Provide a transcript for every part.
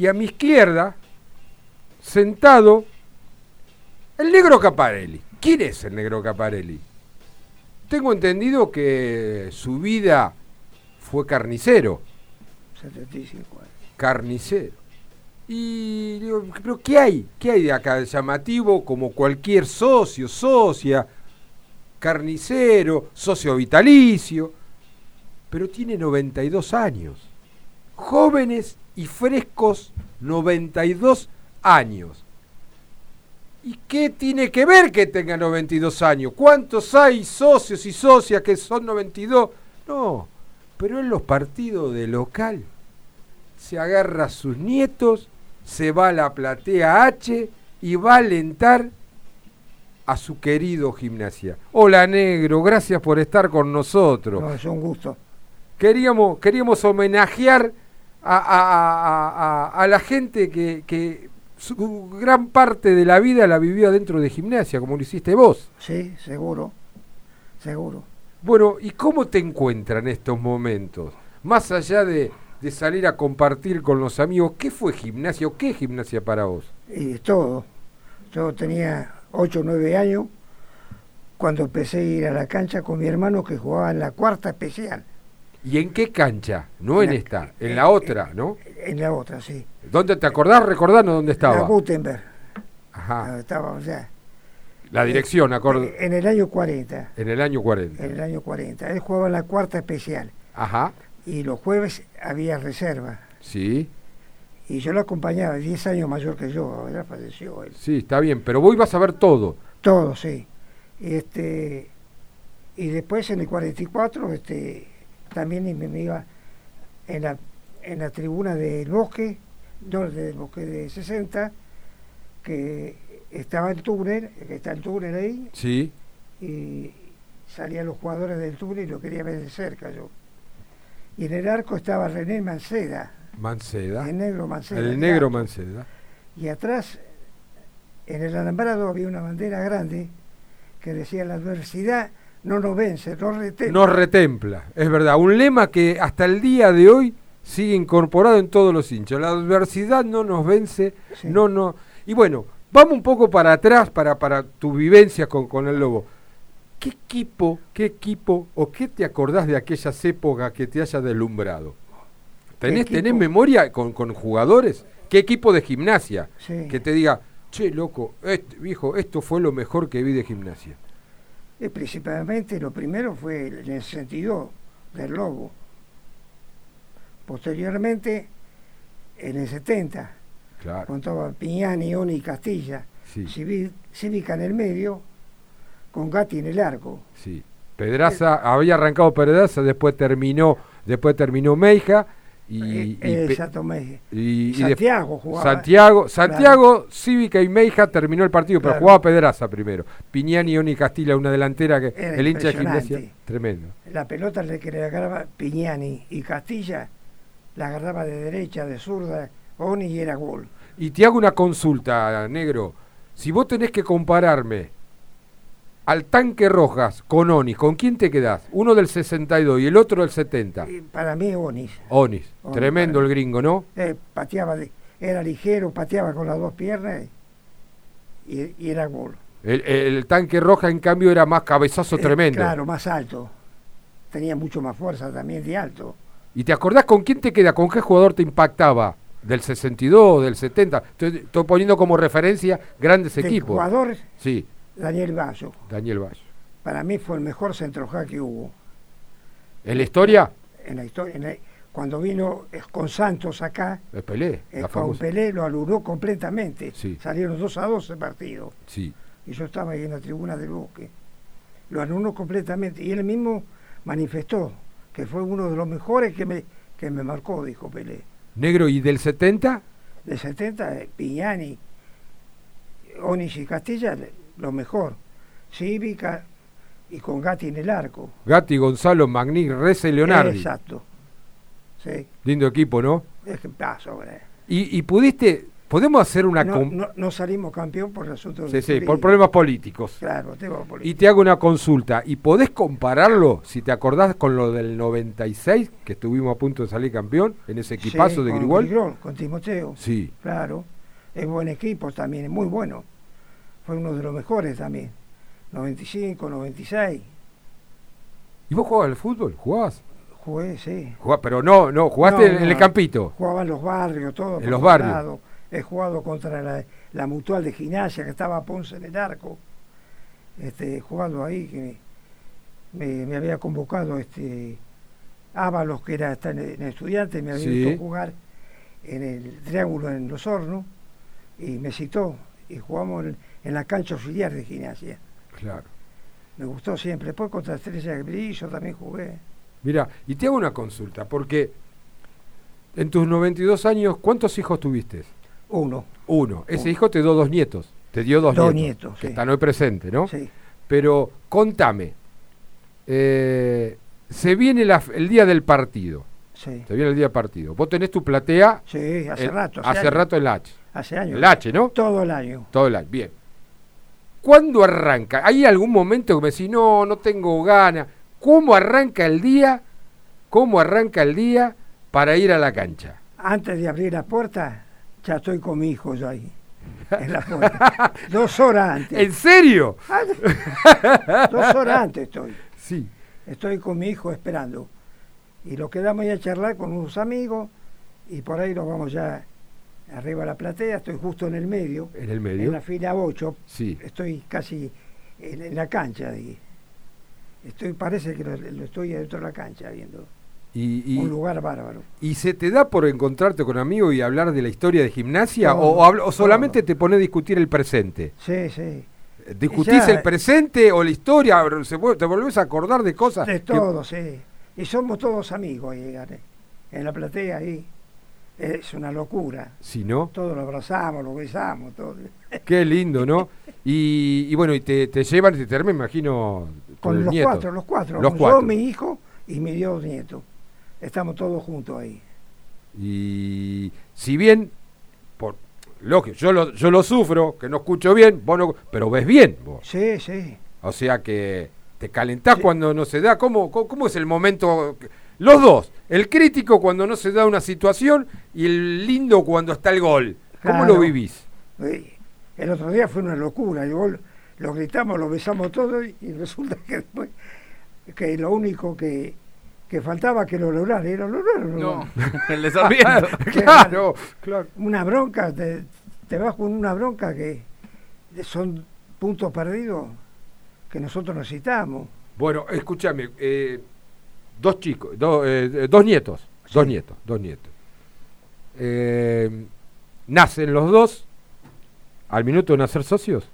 Y a mi izquierda, sentado, el negro Caparelli. ¿Quién es el negro Caparelli? Tengo entendido que su vida fue carnicero. 75 años. Carnicero. Y digo, pero ¿qué hay? ¿Qué hay de acá de llamativo como cualquier socio, socia, carnicero, socio vitalicio? Pero tiene 92 años. Jóvenes y frescos 92 años. ¿Y qué tiene que ver que tenga 92 años? ¿Cuántos hay socios y socias que son 92? No, pero en los partidos de local se agarra a sus nietos, se va a la platea H y va a alentar a su querido gimnasia. Hola negro, gracias por estar con nosotros. No, es un gusto. Queríamos, queríamos homenajear a, a- a- a- a la gente que, que su gran parte de la vida la vivió dentro de gimnasia, como lo hiciste vos. Sí, seguro. Seguro. Bueno, ¿y cómo te encuentran estos momentos? Más allá de, de salir a compartir con los amigos, ¿qué fue gimnasia o qué es gimnasia para vos? Y todo. Yo tenía 8 o 9 años cuando empecé a ir a la cancha con mi hermano que jugaba en la cuarta especial. ¿Y en qué cancha? No en La- esta, en eh, la otra, ¿no? En la otra, sí. ¿Dónde te acordás? Recordanos dónde En la estaba. Gutenberg. Ajá. Estaba, o sea, La dirección, acord... en el año 40. En el año 40. En el año 40. Él jugaba en la cuarta especial. Ajá. Y los jueves había reserva. Sí, Y yo lo acompañaba, 10 años mayor que yo, ahora falleció él. sí, está bien, pero vos ibas a ver todo. Todo, sí. Este, y después en el 44 este, también me, me iba en la, en la tribuna del bosque, no del bosque de 60, que estaba el túnel, que está el túnel ahí, Sí, y salían los jugadores del túnel y lo quería ver de cerca yo. Y en el arco estaba René Manceda, Manceda. el negro Manceda. El negro. Manceda. Y atrás, en el alambrado, había una bandera grande que decía la adversidad no nos vence, no retén. Nos retempla, es verdad. Un lema que hasta el día de hoy sigue incorporado en todos los hinchas. La adversidad no nos vence, Sí. no, no. Y bueno, vamos un poco para atrás para, para tu vivencia con, con el Lobo. ¿Qué equipo, qué equipo o qué te acordás de aquellas épocas que te haya deslumbrado? ¿Tenés, tenés memoria con, con jugadores? ¿Qué equipo de gimnasia? Sí. Que te diga, che, loco, este, viejo, esto fue lo mejor que vi de gimnasia. Y principalmente lo primero fue en el sentido del lobo. Posteriormente, en el 70, Claro. contaba Piñani, Oni y Castilla, Sí. Cívica en el medio, con Gatti en el arco. Sí. Pedraza, había arrancado Pedraza, después terminó, después terminó Meija y, y, Eh, y- y de- Santiago jugaba. Santiago, Santiago, Cívica y Meija terminó el partido, pero jugaba Pedraza primero. Piñani, Oni Castilla, una delantera que Era el hincha de gimnasia, tremendo. La pelota le que le agarraba Piñani y Castilla, la agarraba de derecha, de zurda, Oni y era gol. Y te hago una consulta, negro. Si vos tenés que compararme al tanque Rojas con Onis, ¿con quién te quedás? Uno del 62 y el otro del 70. Y para mí Onis. Onis, Onis, tremendo el gringo, ¿no? Eh, pateaba, de- era ligero, pateaba con las dos piernas y, y era gol. El, el tanque roja, en cambio, era más cabezazo Eh, tremendo. Claro, más alto. Tenía mucho más fuerza también de alto. ¿Y te acordás con quién te queda? ¿Con qué jugador te impactaba? ¿Del 62, del 70? Estoy, estoy poniendo como referencia grandes De equipos. jugadores, Sí, Daniel Bayo. Daniel Valle. Para mí fue el mejor centroja que hubo ¿En la historia? en la historia. en la- cuando vino con Santos acá, El Pelé, la con. Pelé lo aluró completamente. Sí. Salieron 2 a 2 el partido. Sí. y yo estaba ahí en la tribuna del bosque. Lo anuló completamente y él mismo manifestó que fue uno de los mejores que me, que me marcó, dijo Pelé. Negro, ¿y del 70? De 70, eh, Piñani, Onis y Castilla, lo mejor. Cívica y con Gatti en el arco. Gatti, Gonzalo, Magni, Reza y Leonardi. Exacto. Sí, Lindo equipo, ¿no? es que paso, hombre. Y, y pudiste, podemos hacer una... No, no- no salimos campeón por el asunto Sí, sí, por problemas políticos. Claro, Y te hago una consulta. ¿Y podés compararlo, si te acordás, con lo del 96, que estuvimos a punto de salir campeón, en ese equipazo Sí, de con? Grigol, con Timoteo. Sí. Claro, es buen equipo también, es muy bueno. Fue uno de los mejores también. 95, 96. ¿Y vos jugabas al fútbol? ¿Jugabas? Jugué, sí. Jugá- pero no, no, jugaste No, en, el campito. Jugaba en los barrios, todo. En los barrios. He jugado contra la, la mutual de gimnasia que estaba Ponce en el arco. Este, jugando ahí, que me, me había convocado este Ábalos, que era está en, en estudiante, me había Sí. visto jugar en el Triángulo en Los Hornos y me citó y jugamos en, en la cancha auxiliar de gimnasia. Claro. Me gustó siempre. Después contra Estrella de Brillo también jugué. Mira, y te hago una consulta, porque en tus 92 años, ¿cuántos hijos tuviste? Uno. Uno. Ese Uno. hijo te dio dos nietos. Te dio dos, Dos nietos. nietos, Que sí. están hoy presentes, ¿no? Sí. Pero contame, eh, se viene la- el día del partido. Sí. Se viene el día partido. Vos tenés tu platea Sí, hace rato. hace años. rato el H. Hace años. El H, ¿no? Todo el año. Todo el año. Bien. ¿Cuándo arranca? ¿Hay algún momento que me decís, no, no tengo ganas? ¿Cómo arranca el día? ¿Cómo arranca el día para ir a la cancha? Antes de abrir la puerta, ya estoy con mi hijo yo ahí. En la puerta. Dos horas antes. ¿En serio? Dos horas antes estoy. Sí. Estoy con mi hijo esperando. Y lo quedamos ahí a charlar con unos amigos y por ahí nos vamos ya arriba a la platea. Estoy justo en el medio, En el en medio. la fila 8. Sí. Estoy casi en, en la cancha. de- Estoy, parece que lo, lo estoy dentro de la cancha viendo. Y, y- Un lugar bárbaro. ¿Y se te da por encontrarte con amigos y hablar de la historia de gimnasia? ¿O, o solamente te pones a discutir el presente? Sí, sí. ¿Discutís Ya- el presente o la historia? ¿Se vuel- ¿Te volvés a acordar de cosas? De que- todo, sí. Y somos todos amigos ahí, Gane. en la platea ahí. Es una locura. Si no, Todos lo abrazamos, lo besamos, todo. qué lindo, ¿no? Y, y bueno, y te, te llevan, te terminan, me imagino, con, los nieto. cuatro, los cuatro. Los Yo, cuatro. mi hijo y mis dos nietos. Estamos todos juntos ahí. Y si bien, por lógico, yo lo, yo lo sufro, que no escucho bien, vos no- pero ves bien vos. Sí, sí. O sea que te calentás Sí. cuando no se da. ¿Cómo, cómo, cómo es el momento? que- Los dos. El crítico cuando no se da una situación y el lindo cuando está el gol. ¿Cómo Claro. lo vivís? El otro día fue una locura. y vos lo gritamos, lo besamos todo y, y resulta que después que lo único que, que faltaba que lo lograran. Y lo lograron. No, el de Sarmiento. claro, claro. una bronca, te, te vas con una bronca que son puntos perdidos que nosotros necesitamos. Bueno, escúchame. eh, dos chicos, do- eh, dos nietos. Dos nietos, dos nietos. Eh, nacen los dos al minuto de nacer socios.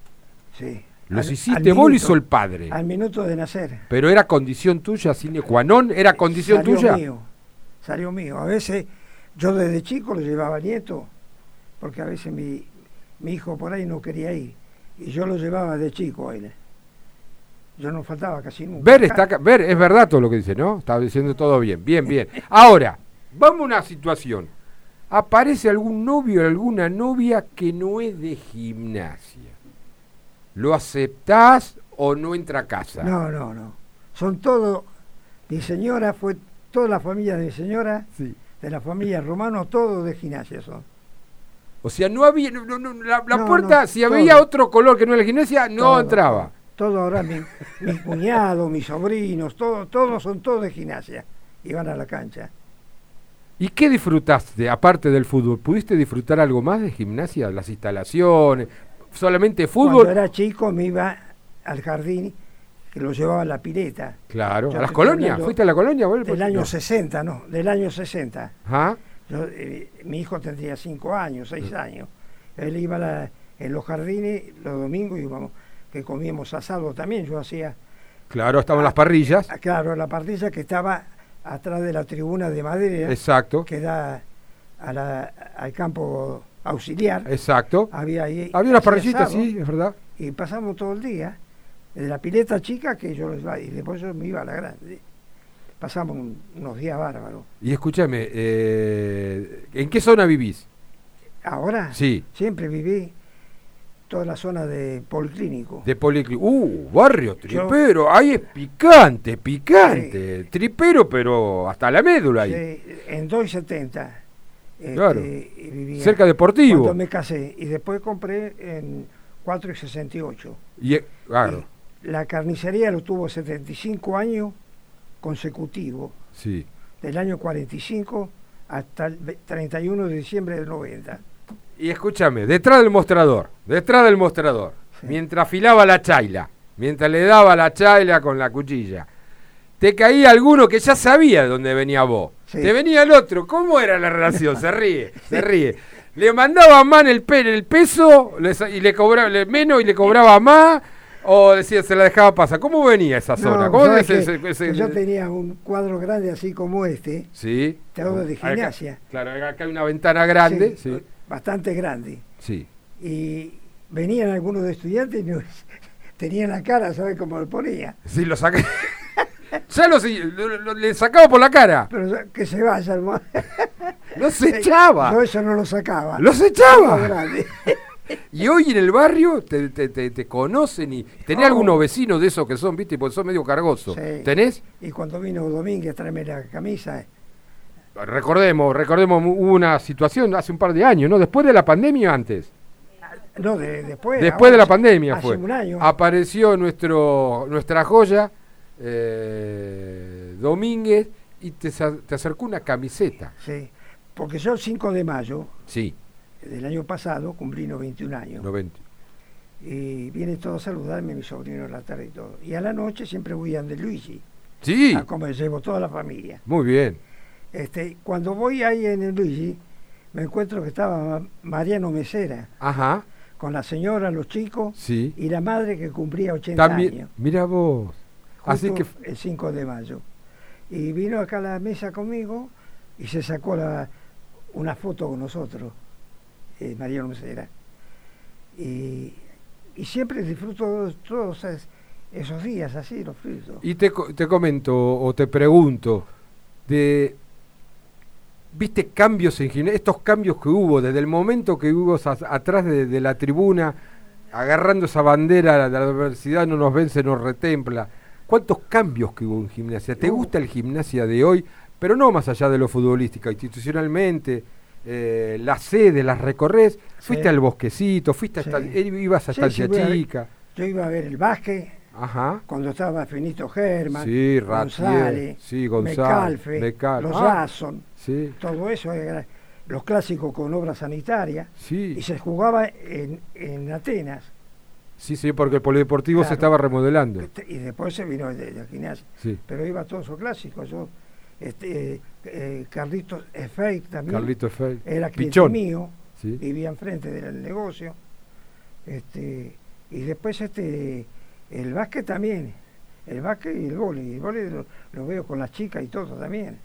Sí. ¿Los Al- hiciste al vos lo hizo el padre? Al minuto de nacer. Pero era condición tuya, sine qua non, era condición salió tuya. mío. Salió mío. A veces yo desde chico lo llevaba nieto, porque a veces mi, mi hijo por ahí no quería ir. Y yo lo llevaba de chico a él. Yo no faltaba casi nunca. Ver, está, ver, es verdad todo lo que dice, ¿no? Está diciendo todo bien, bien, bien. Ahora, vamos a una situación. Aparece algún novio o alguna novia que no es de gimnasia. ¿Lo aceptás o no entra a casa? No, no, no. Son todos. Mi señora fue. Toda la familia de mi señora, Sí. de la familia romano, todos de gimnasia son. O sea, no había, no- no- la, la No, puerta, si había todo. otro color que no era la gimnasia, no Todo, entraba. Todo ahora, mi, mis cuñados, mis sobrinos, todo, todos son todos de gimnasia. Y van a la cancha. ¿Y qué disfrutaste, aparte del fútbol? ¿Pudiste disfrutar algo más de gimnasia? ¿Las instalaciones? ¿Solamente fútbol? Cuando era chico me iba al jardín, que lo llevaba a la pileta. Claro. Yo ¿A las colonias? hablando ¿Fuiste a la colonia? Del año No. 60, no, del año 60. Ajá. Yo, eh, mi hijo tendría 5 años, 6 años. Él iba a la- en los jardines los domingos íbamos, que comíamos asado también. Yo hacía, Claro, estaban las parrillas. ah, claro, la parrilla que estaba atrás de la tribuna de madera Exacto. que da a la- al campo auxiliar. Exacto. Había ahí. Había unas parrillitas, sí, es verdad. Y pasamos todo el día. De la pileta chica que yo les iba, y después yo me iba a la grande. Pasamos un- unos días bárbaros. Y escúchame, eh, ¿en qué zona vivís? Ahora, Sí. siempre viví toda la zona de Policlínico. De Policlínico. Uh, barrio tripero. Ahí es picante, picante. Tripero, pero hasta la médula ahí. Sí, en 2.70. este, Claro. y vivía Cerca deportivo. Cuando me casé. Y después compré en 4.68. Y, eh, claro, Y La carnicería lo tuvo 75 años consecutivos, sí. del año 45 hasta el ve- 31 de diciembre del 90. Y escúchame, detrás del mostrador, detrás del mostrador, mientras afilaba la chaila, mientras le daba la chaila con la cuchilla, te caía alguno que ya sabía de dónde venía vos. Sí. Te venía el otro. ¿Cómo era la relación? Se ríe, se ríe. Le mandaba más el, pe- el peso y le cobraba le- menos y le cobraba más. O decía, se la dejaba pasar. ¿Cómo venía esa zona? No, ¿Cómo ¿sabes ese- qué? ese- ese- Que yo tenía un cuadro grande así como este, Sí. Te hablo de Acá- gimnasia. claro, acá hay una ventana grande. Sí, Sí. Bastante grande. sí. Y venían algunos de estudiantes y no- tenían la cara, ¿sabes cómo lo ponía? Sí, lo saqué. ya lo, lo- lo- le sacaba por la cara. Pero que se vaya, hermano. No se echaba. Yo eso no lo sacaba. Los echaba. Y hoy en el barrio te, te- te- te conocen y tenés Oh. algunos vecinos de esos que son, viste, porque son medio cargosos. Sí. ¿Tenés? Y cuando vino Domínguez a traerme la camisa, Recordemos, recordemos, hubo una situación hace un par de años, ¿no? Después de la pandemia o antes. no, de- después. Después de la pandemia hace fue. un año. Apareció nuestro, nuestra joya, eh, Domínguez, y te, te acercó una camiseta. Sí, porque yo el 5 de mayo Sí, del año pasado cumplí 91 años. 90. Y viene todo a saludarme, mi sobrino en la tarde y todo. Y a la noche siempre voy a De Luigi, Sí, a comer, llevo toda la familia. muy bien. Este, cuando voy ahí en el Luigi, me encuentro que estaba Ma- Mariano Mesera, Ajá, con la señora, los chicos sí. y la madre que cumplía 80 También, años. mira vos. Así que el 5 de mayo. Y vino acá a la mesa conmigo y se sacó la, una foto con nosotros, eh, Mariano Mesera. Y, y siempre disfruto todos es- esos días así, los disfruto. Y te, te comento o te pregunto, de, ¿viste cambios en gimnasia? Estos cambios que hubo, desde el momento que hubo atrás de, de la tribuna, agarrando esa bandera de la adversidad no nos vence, nos retempla. ¿Cuántos cambios que hubo en gimnasia? ¿Te gusta el gimnasia de hoy? Pero no más allá de lo futbolístico, institucionalmente, eh, las sedes, las recorres, fuiste Sí. al bosquecito, fuiste a Sí. esta- ibas a Sí, Estancia Chica. Yo iba a ver el básquet Ajá. cuando estaba Finito Germán, Sí, González, sí, González, Mecalfe, Mecal- los ah. Jason, Sí, todo eso, era los clásicos con obra sanitaria. sí, Y se jugaba en, en Atenas. sí, sí, porque el polideportivo se estaba remodelando. Y después se vino de, de gimnasia. Sí, Pero iba a todos esos clásicos. Yo, este, eh, Carlitos Efeik también. Carlito Fey. Era cliente mío. Sí. Vivía enfrente del negocio. Este, y después este, el básquet también. El básquet y el vóley. El vóley lo, lo veo con las chicas y todo también.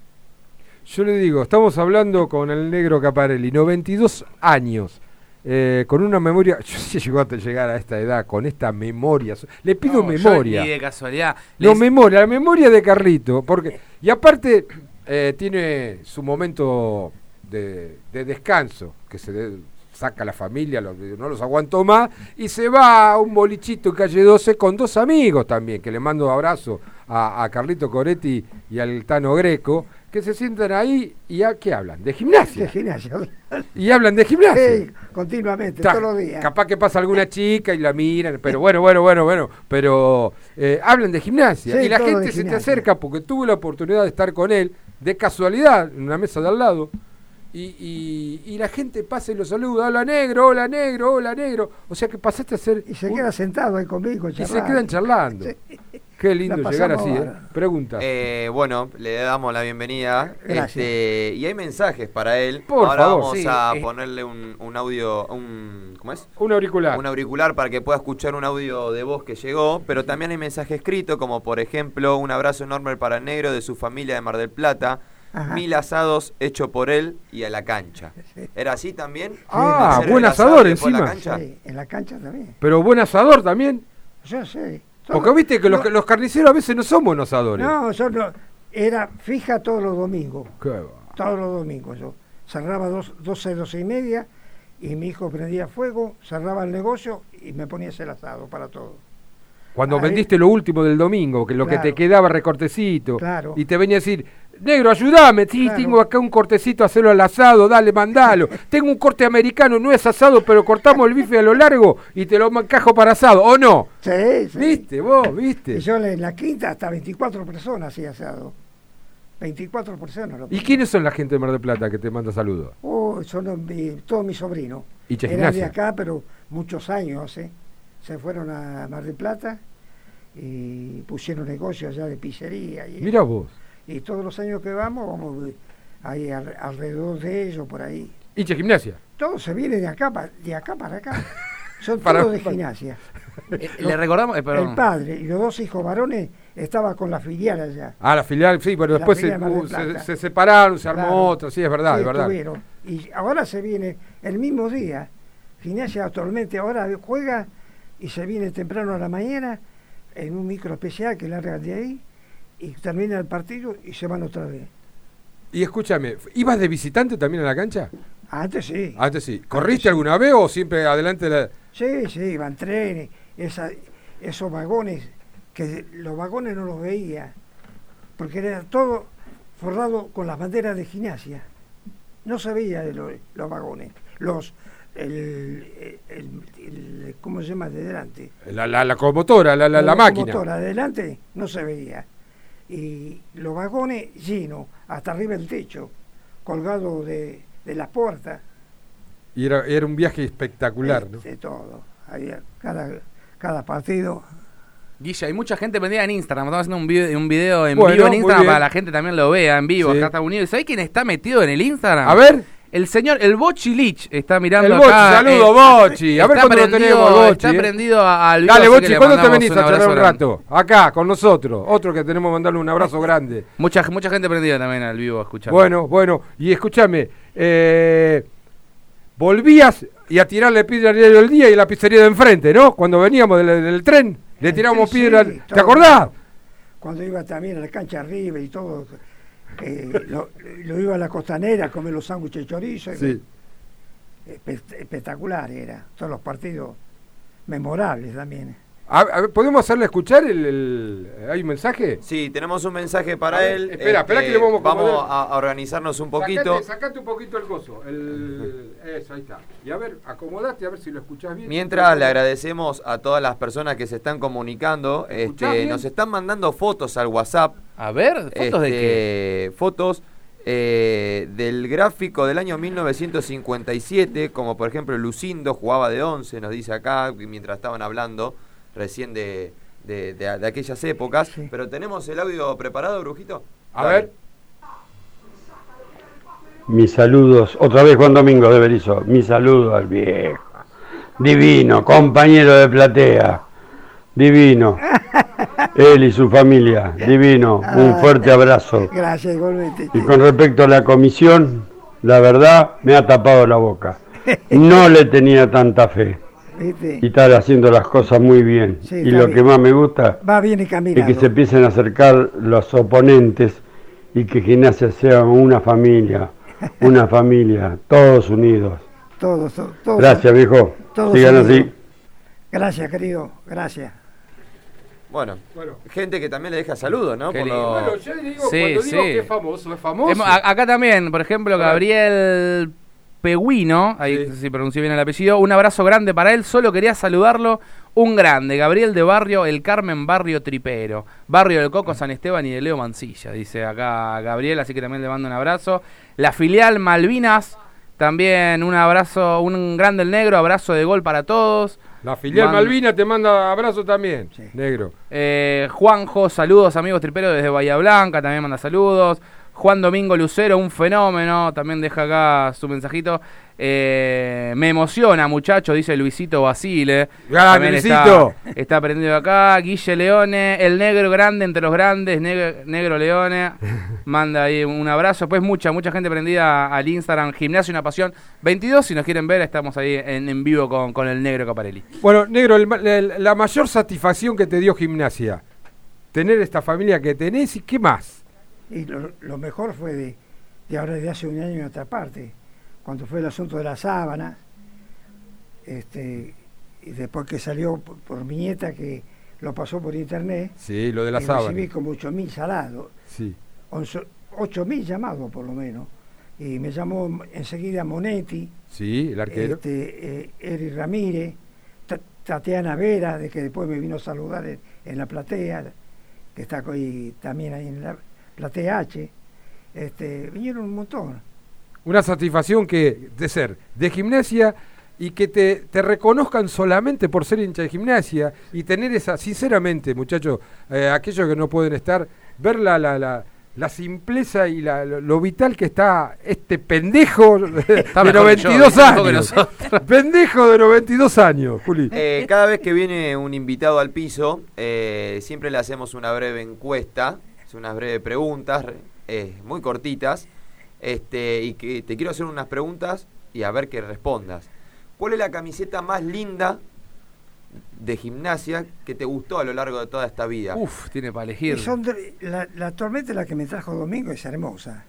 Yo le digo, estamos hablando con el negro Caparelli, 92 años, eh, con una memoria, yo sí llegó a llegar a esta edad, con esta memoria, le pido No, memoria. yo ni de casualidad. No, les- memoria, la memoria de Carlito, porque, y aparte eh, tiene su momento de, de descanso, que se de- saca a la familia, los- no los aguantó más, y se va a un bolichito en calle 12 con dos amigos también, que le mando abrazo a, a Carlito Coretti y al Tano Greco, que se sientan ahí y a qué hablan, de De gimnasia. gimnasia. Y hablan de gimnasia. Sí, continuamente, Ta- todos los días. Capaz que pasa alguna chica y la miran, pero bueno, bueno, bueno, bueno, pero eh, hablan de gimnasia Sí, y la gente se te gimnasia. acerca porque tuve la oportunidad de estar con él de casualidad en una mesa de al lado y, y- y la gente pasa y lo saluda, hola negro, hola negro, hola negro, o sea que pasaste a ser Y se un- queda sentado ahí conmigo. y se quedan charlando. Sí. Qué lindo llegar así, ¿eh? Pregunta. Eh, bueno, le damos la bienvenida. Gracias. Este, y hay mensajes para él. Por Ahora favor. vamos Sí, a eh. ponerle un, un audio, un, ¿cómo es? un auricular. Un auricular para que pueda escuchar un audio de voz que llegó, pero también hay mensaje escrito, como por ejemplo un abrazo enorme para el negro de su familia de Mar del Plata, Ajá. mil asados hecho por él y a la cancha. ¿Era así también? Ah, ¿Hacer buen el asado asador la encima. cancha? Sí, en la cancha también. Pero buen asador también. Yo sé. todo- Porque viste que los, no, los carniceros a veces no son buenos asadores. No, yo no. Era fija todos los domingos. Qué va. Todos los domingos yo. Cerraba dos, 12, 12 y media y mi hijo prendía fuego, cerraba el negocio y me ponía hacer asado para todo. Cuando Ahí- vendiste lo último del domingo, que lo que te quedaba recortecito, Claro. y te venía a decir, negro, ayúdame, sí, Claro. tengo acá un cortecito, hacerlo al asado, dale, mandalo. tengo un corte americano, no es asado, pero cortamos el bife a lo largo y te lo encajo para asado, ¿o no? Sí, sí. ¿Viste vos? ¿Viste? Y yo en la quinta hasta 24 personas hacía asado. 24 personas. Lo ¿Y quiénes son la gente de Mar del Plata que te manda saludos? Oh, son mi- todos mis sobrinos. Hincha Eran de acá, pero muchos años hace. Se fueron a Mar del Plata y pusieron negocios allá de pizzería. Y, Mira vos, y todos los años que vamos, vamos eh, ahí al- alrededor de ellos, por ahí. hincha gimnasia. Todo se viene de acá, pa- de acá para acá. Son Para- todos de para- gimnasia. Eh, Le recordamos, eh. El padre y los dos hijos varones estaban con la filial allá. Ah, la filial, sí, pero La después se, uh, separaron, se armó otra, sí, es verdad, Sí, es verdad. estuvieron. Y ahora se viene el mismo día. Gimnasia actualmente ahora juega y se viene temprano a la mañana en un micro especial que largan de ahí y termina el partido y se van otra vez. Y escúchame, ¿ibas de visitante también a la cancha? Antes sí. Antes sí. ¿Corriste alguna vez o siempre adelante de la... Sí, sí, iban trenes, esa- esos vagones, que los vagones no los veía, porque era todo forrado con las banderas de gimnasia. No se veía de lo- los vagones, los, el, el- el- ¿cómo se llama? De delante. La, la, la locomotora, la, la, la máquina. locomotora, adelante no se veía. Y los vagones llenos, hasta arriba del techo, colgados de, de las puertas. Y era, era un viaje espectacular, de, ¿no? de todo. Había cada, cada partido. Guilla, hay mucha gente prendida en Instagram. Estamos haciendo un video, un video en Bueno, vivo en Instagram para que la gente también lo vea en vivo. Sí. Acá está unido. ¿Sabés quién está metido en el Instagram? A ver, El señor, el Bochi Lich está mirando el Bochi, acá. saludo eh, Bochi. A ver cuándo lo tenemos, Bochi. Está eh. prendido a- al vivo, Dale, Bochi, ¿cuándo te venís a charlar un rato? Acá, con nosotros. Otro que tenemos que mandarle un abrazo grande. Mucha, mucha gente prendida también al vivo escuchando. Bueno, bueno. Y escúchame, eh, volvías y a tirarle piedra al diario del día y a la pizzería de enfrente, ¿no? Cuando veníamos del, del tren, le tren, piedra. sí, ¿Te acordás? Cuando iba también a la cancha arriba y todo, eh, lo, lo iba a la costanera a comer los sándwiches de chorizo. Sí. Espectacular era, todos los partidos memorables también. A, a ver, ¿Podemos hacerle escuchar el, el- ¿Hay un mensaje? Sí, tenemos un mensaje para ver, él. este, espera, espera que le vamos a acomodar. a, a organizarnos un poquito. Sacate, sacate un poquito el coso. El, eso, ahí está. Y a ver, acomodate a ver si lo escuchás bien. Mientras le agradecemos a todas las personas que se están comunicando, ¿Escuchás este, bien? nos están mandando fotos al WhatsApp, A ver, ¿fotos de qué? este, fotos eh, del gráfico del año 1957, como por ejemplo Lucindo jugaba de 11, nos dice acá, mientras estaban hablando recién de, de- de- de aquellas épocas. Sí. Pero tenemos el audio preparado, Brujito. A Dale. ver. Mis saludos, otra vez Juan Domingo de Berizo, mis saludos al viejo. Divino, compañero de platea. Divino. Él y su familia, divino. Un fuerte abrazo. Gracias, igualmente. Y con respecto a la comisión, la verdad me ha tapado la boca. No le tenía tanta fe. Y está haciendo las cosas muy bien. Sí, y lo bien. que más me gusta Va bien y es que se empiecen a acercar los oponentes y que Gimnasia sea una familia, una familia, todos unidos. Todos, to- todos. Gracias, viejo. todos Sigan unidos. así. Gracias, querido. Gracias. Bueno, Bueno. gente que también le deja saludos, ¿no? Por lo- Bueno, yo digo, Sí, cuando digo sí. que es famoso, es famoso. Acá también, por ejemplo. Gabriel Peguino, ahí Sí. si pronuncié bien el apellido, un abrazo grande para él, solo quería saludarlo, un grande, Gabriel de Barrio, el Carmen Barrio Tripero, Barrio del Coco, San Esteban y de Leo Mancilla, dice acá Gabriel, así que también le mando un abrazo. La filial Malvinas, también un abrazo, un grande el negro, abrazo de gol para todos. La filial Malvina te manda abrazo también, Sí. negro. Eh, Juanjo, saludos amigos triperos desde Bahía Blanca, también manda saludos. Juan Domingo Lucero, un fenómeno, también deja acá su mensajito. Eh, me emociona, muchacho, dice Luisito Basile. Luisito. Está, está aprendido acá. Guille Leone, el negro grande entre los grandes, negro, negro Leone. Manda ahí un abrazo. Pues mucha, mucha gente prendida al Instagram, Gimnasio Una Pasión 22. Si nos quieren ver, estamos ahí en, en vivo con, con el negro Caparelli. Bueno, negro, el- la mayor satisfacción que te dio gimnasia, tener esta familia que tenés y qué más. Y lo, lo mejor fue de, de ahora de hace un año en otra parte, cuando fue el asunto de la sábana, Este, y después que salió por, por mi nieta que lo pasó por internet, Sí, lo de la y sábana. recibí como 8.000 salados, Sí. 8.000 llamados por lo menos. Y me llamó enseguida Monetti, Sí, el arquero. este, eh, Eri Ramírez, Ta- Tatiana Vera, de que después me vino a saludar en, en la platea, que está ahí, también ahí en la platea H. Este, vinieron un montón. Una satisfacción que de ser de gimnasia y que te, te reconozcan solamente por ser hincha de gimnasia y tener esa, sinceramente, muchachos, eh, aquellos que no pueden estar, ver la, la, la, la simpleza y la, lo, lo vital que está este pendejo de, Está de mejor que yo, 92 mejor que años. pendejo de 92 años, Juli. Eh, cada vez que viene un invitado al piso, eh, siempre le hacemos una breve encuesta, es unas breves preguntas, eh, muy cortitas, este, y que te quiero hacer unas preguntas y a ver que respondas. ¿Cuál es la camiseta más linda de gimnasia que te gustó a lo largo de toda esta vida? Uf, tiene para Y elegir. son de- la, la tormenta la que me trajo Domingo es hermosa.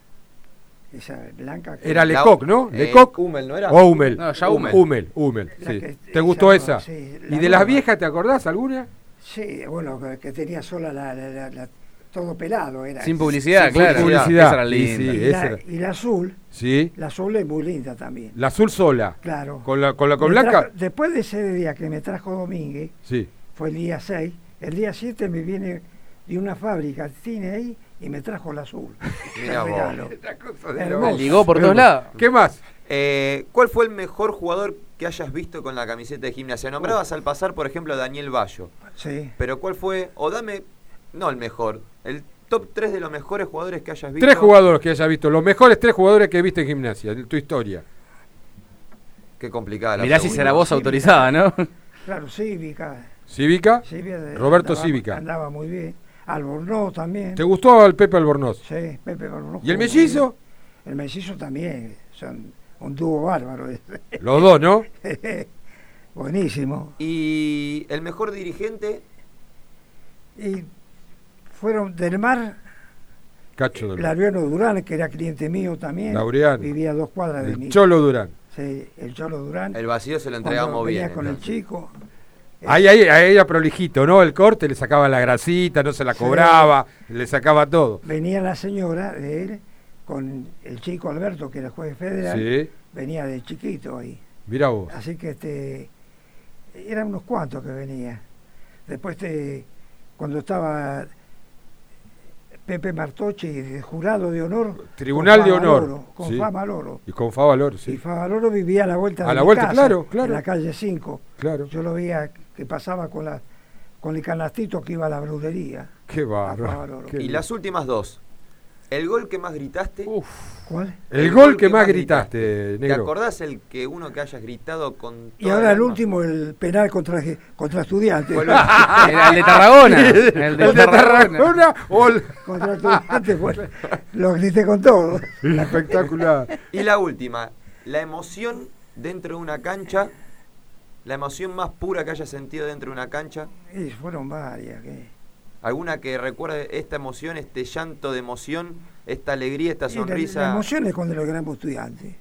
Esa blanca. que- Era Lecoq, ¿no? eh, Lecoq Hummel, ¿no era? o Hummel. No, ya Hummel. Hummel, Hummel, La sí. que- ¿Te gustó esa? sí, ¿Y de las viejas te acordás alguna? Sí, bueno, que, que tenía sola la, la- la- la- todo pelado. Era Sin publicidad, Sin claro. publicidad. Esa era Sí, linda. sí. Y, esa la, era. y la azul, Sí. la azul es muy linda también. La azul sola. Claro. Con la con la con blanca. trajo- después de ese día que me trajo Domínguez, Sí. fue el día 6, el día 7 me viene de una fábrica, tiene ahí, y me trajo la azul. Mirá El vos. ligó por todos lados. ¿Qué más? Eh, ¿Cuál fue el mejor jugador que hayas visto con la camiseta de gimnasia? Nombrabas al pasar, por ejemplo, a Daniel Bayo. Sí. Pero ¿cuál fue? O dame, no el mejor, el top 3 de los mejores jugadores que hayas visto. Tres jugadores que hayas visto. Los mejores tres jugadores que viste en gimnasia, en tu historia. Qué complicada la Mirá si será voz autorizada, ¿no? Claro, Cívica. Cívica. Cívica de- Roberto andaba- Cívica. Andaba muy bien. Albornoz también. ¿Te gustó el Pepe Albornoz? Sí, Pepe Albornoz. ¿Y el mellizo? El mellizo también. Son un dúo bárbaro. Los dos, ¿no? Buenísimo. Y el mejor dirigente, Y fueron del mar, Cacho del Laureano Durán, que era cliente mío también. Laureano. Vivía a dos cuadras de mí. Cholo Durán. Sí, el Cholo Durán. el vacío se lo entregamos venía bien. con el chico. Ahí, ahí, ahí era prolijito, ¿no? El corte, le sacaba la grasita, no se la Sí. cobraba, le sacaba todo. Venía la señora de él con el chico Alberto, que era juez federal. Sí, Venía de chiquito ahí. mira vos. Así que este eran unos cuantos que venía. Después este, cuando estaba Pepe Martoche de jurado de honor. Tribunal de Fama honor, Loro, con sí. Fama Loro. Y con Favalor, Y sí. Fama Loro vivía a la vuelta A de la mi vuelta, casa, claro, claro. En la calle 5. Claro. Yo lo veía que pasaba con la con el canastito que iba a la brudería. Qué. Qué Y bien. las últimas dos. El gol que más gritaste. Uf, ¿Cuál? El gol que más gritaste, ¿Te negro. acordás el que uno que hayas gritado con Y ahora el último, el penal contra, contra estudiantes. Era el de Tarragona. El de, ¿El de Tarragona. Tarragona o el- contra estudiantes, pues, lo grité con todo. Espectacular. Y la última, la emoción dentro de una cancha, la emoción más pura que hayas sentido dentro de una cancha, Y fueron varias. Alguna que recuerde esta emoción, este llanto de emoción, esta alegría, esta Y la- sonrisa. La, emoción es cuando lo ganamos estudiantes.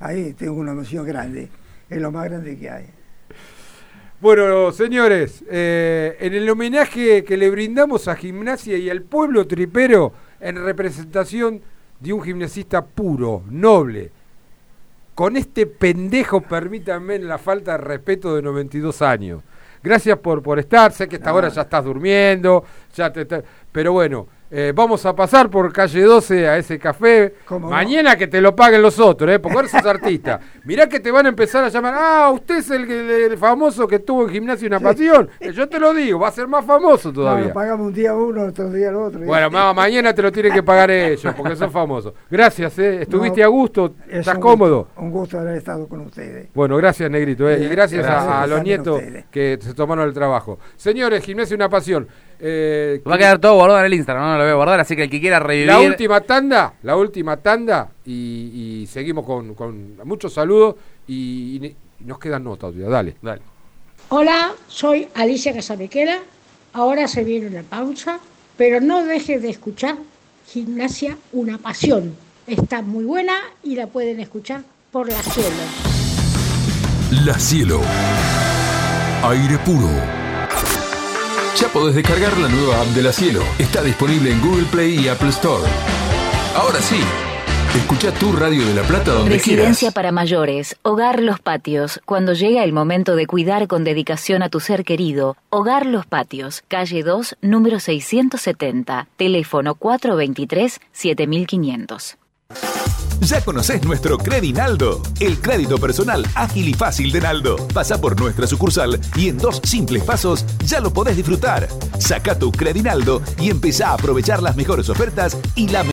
Ahí tengo una emoción grande. Es lo más grande que hay. Bueno, señores, eh, en el homenaje que le brindamos a Gimnasia y al pueblo tripero en representación de un gimnasista puro, noble, con este pendejo, permítanme la falta de respeto de 92 años. Gracias por, por estar, sé que esta No. hora ya estás durmiendo, ya te, te- pero bueno, eh, vamos a pasar por calle 12 a ese café. ¿Cómo no? Mañana que te lo paguen los otros, ¿eh? porque ahora sos artista. Mirá que te van a empezar a llamar, ah, usted es el, famoso que tuvo en gimnasio una pasión. Eh, Yo te lo digo, va a ser más famoso No, todavía. lo pagamos un día uno, otro día el otro. Bueno, ma- mañana te lo tienen que pagar ellos, porque son famosos. Gracias, ¿eh? ¿Estuviste No, a gusto? Es ¿Estás un cómodo? gusto- un gusto haber estado con ustedes. Bueno, gracias, Negrito. ¿eh? Y gracias, a- Gracias a, los nietos ustedes. que se tomaron el trabajo. Señores, gimnasia una pasión. Eh, Va a quedar todo guardado en el Instagram, no lo voy a guardar, así que el que quiera revivir. la última tanda, la última tanda, y, y seguimos con, con muchos saludos y, nos quedan notas todavía. Dale. Dale. Hola, soy Alicia Casabequera. Ahora se viene una pausa, pero no deje de escuchar Gimnasia Una Pasión. Está muy buena y la pueden escuchar por la cielo. La Cielo. Aire puro. Ya podés descargar la nueva app de La Cielo. Está disponible en Google Play y Apple Store. Ahora sí, escucha tu radio de La Plata donde Residencia quieras. para mayores, Hogar Los Patios. Cuando llega el momento de cuidar con dedicación a tu ser querido, Hogar Los Patios, calle 2, número 670, teléfono 423-7500. ¿Ya conocés nuestro Credinaldo? El crédito personal ágil y fácil de Naldo. Pasa por nuestra sucursal y en dos simples pasos ya lo podés disfrutar. Saca tu Credinaldo y empezá a aprovechar las mejores ofertas y la